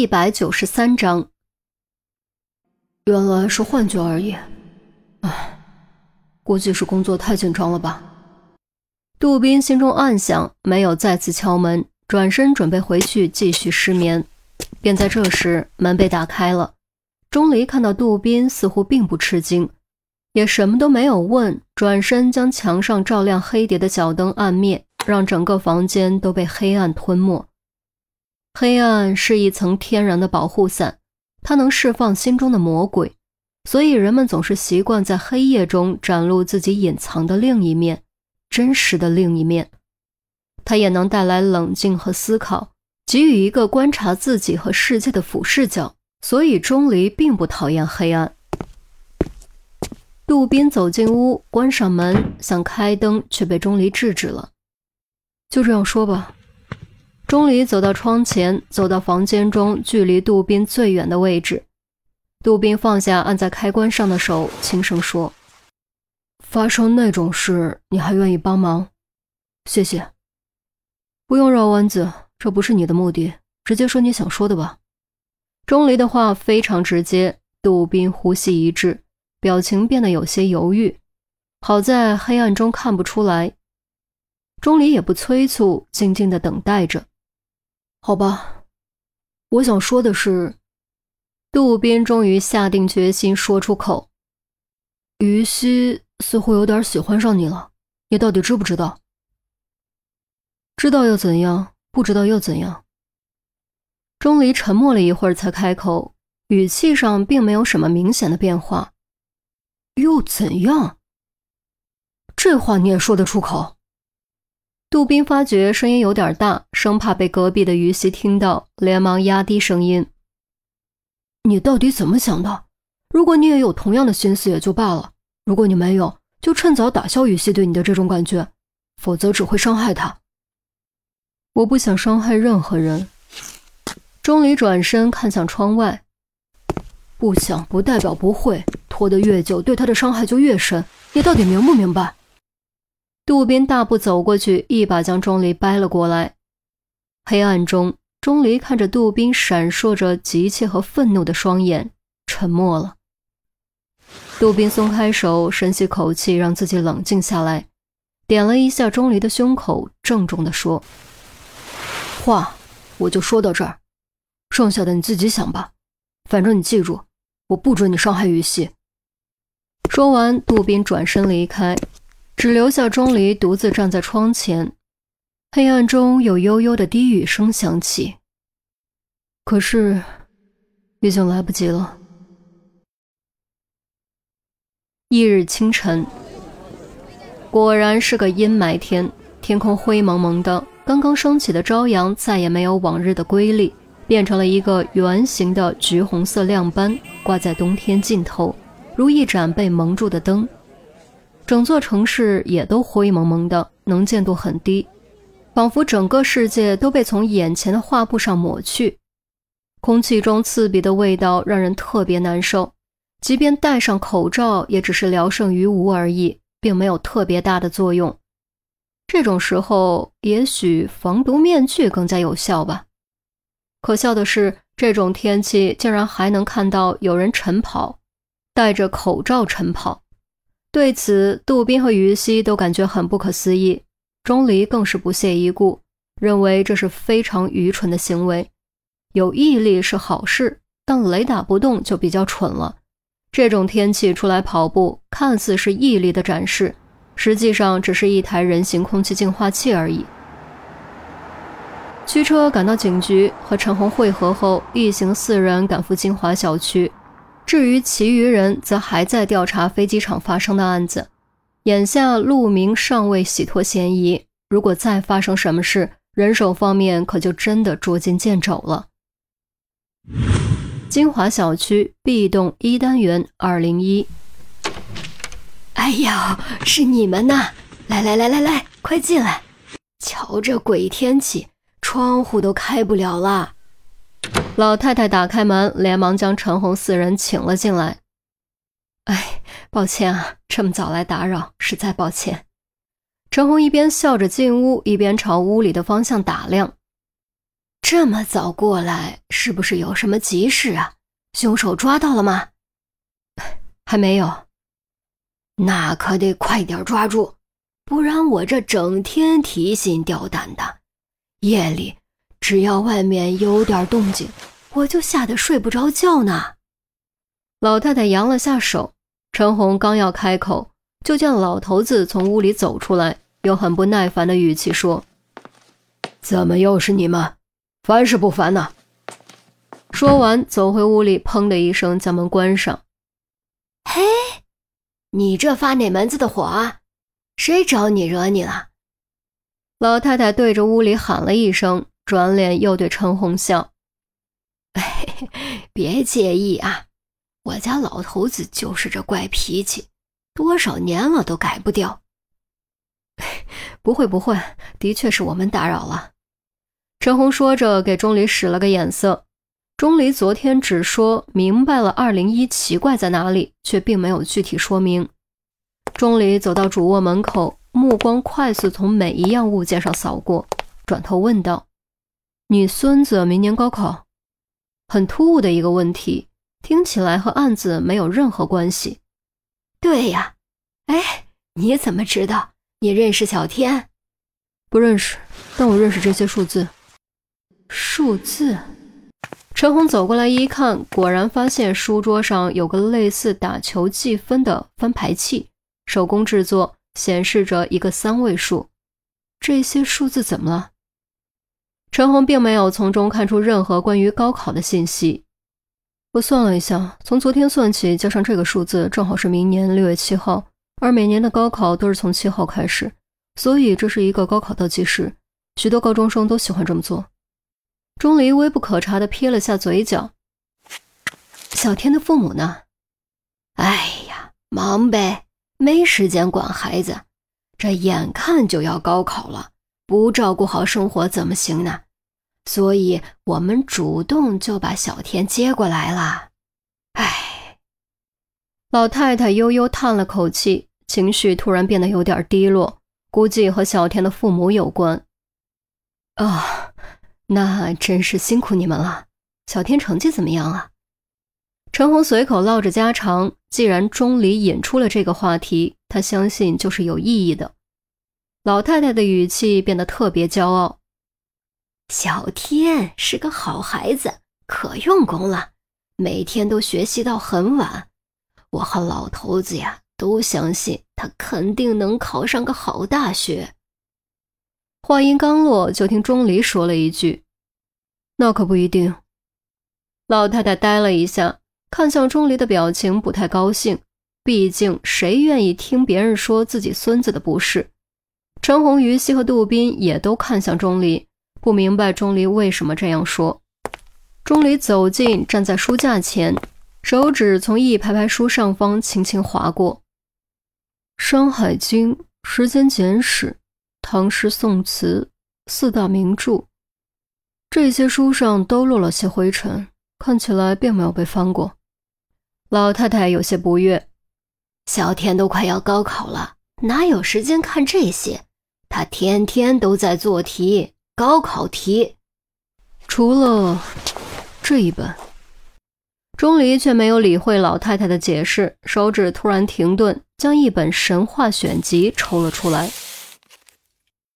一百九十三章，原来是幻觉而已。唉，估计是工作太紧张了吧。杜宾心中暗想，没有再次敲门，转身准备回去继续失眠。便在这时，门被打开了。钟离看到杜宾，似乎并不吃惊，也什么都没有问，转身将墙上照亮黑碟的小灯按灭，让整个房间都被黑暗吞没。黑暗是一层天然的保护伞，它能释放心中的魔鬼，所以人们总是习惯在黑夜中展露自己隐藏的另一面，真实的另一面。它也能带来冷静和思考，给予一个观察自己和世界的俯视角。所以钟离并不讨厌黑暗。杜宾走进屋，关上门，想开灯，却被钟离制止了。就这样说吧。钟离走到窗前，走到房间中距离杜宾最远的位置。杜宾放下按在开关上的手，轻声说：“发生那种事，你还愿意帮忙？谢谢。不用绕弯子，这不是你的目的，直接说你想说的吧。”钟离的话非常直接。杜宾呼吸一滞，表情变得有些犹豫。好在黑暗中看不出来。钟离也不催促，静静的等待着。好吧，我想说的是，杜宾终于下定决心说出口：“于西似乎有点喜欢上你了，你到底知不知道？知道又怎样？不知道又怎样？”钟离沉默了一会儿，才开口，语气上并没有什么明显的变化。又怎样？这话你也说得出口？杜宾发觉声音有点大，生怕被隔壁的于西听到，连忙压低声音：“你到底怎么想的？如果你也有同样的心思也就罢了，如果你没有，就趁早打消于西对你的这种感觉，否则只会伤害他。我不想伤害任何人。”钟离转身看向窗外，不想不代表不会，拖得越久，对他的伤害就越深。你到底明不明白？杜宾大步走过去，一把将钟离掰了过来。黑暗中，钟离看着杜宾闪烁着急切和愤怒的双眼，沉默了。杜宾松开手，深吸口气，让自己冷静下来，点了一下钟离的胸口，郑重地说：“话我就说到这儿，剩下的你自己想吧。反正你记住，我不准你伤害雨熙。”说完，杜宾转身离开。只留下钟离独自站在窗前，黑暗中有悠悠的低语声响起。可是，已经来不及了。翌日清晨，果然是个阴霾天，天空灰蒙蒙的。刚刚升起的朝阳再也没有往日的瑰丽，变成了一个圆形的橘红色亮斑，挂在冬天尽头，如一盏被蒙住的灯。整座城市也都灰蒙蒙的，能见度很低，仿佛整个世界都被从眼前的画布上抹去。空气中刺鼻的味道让人特别难受，即便戴上口罩，也只是聊胜于无而已，并没有特别大的作用。这种时候，也许防毒面具更加有效吧。可笑的是，这种天气竟然还能看到有人晨跑，戴着口罩晨跑。对此，杜宾和于西都感觉很不可思议，钟离更是不屑一顾，认为这是非常愚蠢的行为。有毅力是好事，但雷打不动就比较蠢了。这种天气出来跑步，看似是毅力的展示，实际上只是一台人形空气净化器而已。驱车赶到警局和陈红会合后，一行四人赶赴金华小区。至于其余人，则还在调查飞机场发生的案子。眼下陆明尚未洗脱嫌疑，如果再发生什么事，人手方面可就真的捉襟见肘了。金华小区 B 栋一单元二零一。哎呦，是你们呐！来来来来来，快进来！瞧这鬼天气，窗户都开不了了。老太太打开门，连忙将陈红四人请了进来。哎，抱歉啊，这么早来打扰，实在抱歉。陈红一边笑着进屋，一边朝屋里的方向打量。这么早过来，是不是有什么急事啊？凶手抓到了吗？还没有。那可得快点抓住，不然我这整天提心吊胆的，夜里只要外面有点动静，我就吓得睡不着觉呢。老太太扬了下手，陈红刚要开口，就见老头子从屋里走出来，用很不耐烦的语气说：“怎么又是你们？烦是不烦呢？” 说完，走回屋里，砰的一声将门关上。嘿，你这发哪门子的火啊？谁找你惹你了？老太太对着屋里喊了一声，转脸又对陈红笑：“别介意啊。”我家老头子就是这怪脾气，多少年了都改不掉。不会不会，的确是我们打扰了。陈红说着，给钟离使了个眼色。钟离昨天只说明白了二零一奇怪在哪里，却并没有具体说明。钟离走到主卧门口，目光快速从每一样物件上扫过，转头问道：“你孙子明年高考？”很突兀的一个问题。听起来和案子没有任何关系。对呀，哎，你怎么知道？你认识小天？不认识，但我认识这些数字。数字。陈红走过来一看，果然发现书桌上有个类似打球计分的翻牌器，手工制作，显示着一个三位数。这些数字怎么了？陈红并没有从中看出任何关于高考的信息。我算了一下，从昨天算起，加上这个数字，正好是明年六月七号。而每年的高考都是从七号开始，所以这是一个高考倒计时。许多高中生都喜欢这么做。钟离微不可察地撇了下嘴角。小天的父母呢？哎呀，忙呗，没时间管孩子。这眼看就要高考了，不照顾好生活怎么行呢？所以我们主动就把小天接过来了。唉，老太太悠悠叹了口气，情绪突然变得有点低落，估计和小天的父母有关。啊，那真是辛苦你们了。小天成绩怎么样啊？陈红随口唠着家常，既然钟离引出了这个话题，他相信就是有意义的。老太太的语气变得特别骄傲。小天是个好孩子，可用功了，每天都学习到很晚。我和老头子呀都相信他肯定能考上个好大学。话音刚落，就听钟离说了一句：“那可不一定。”老太太呆了一下，看向钟离的表情不太高兴。毕竟谁愿意听别人说自己孙子的不是？陈红、于西和杜宾也都看向钟离。不明白钟离为什么这样说。钟离走近，站在书架前，手指从一排排书上方轻轻划过，《山海经》《时间简史》《唐诗宋词》四大名著，这些书上都落了些灰尘，看起来并没有被翻过。老太太有些不悦：“小天都快要高考了，哪有时间看这些？他天天都在做题。”高考题，除了这一本，钟离却没有理会老太太的解释，手指突然停顿，将一本神话选集抽了出来。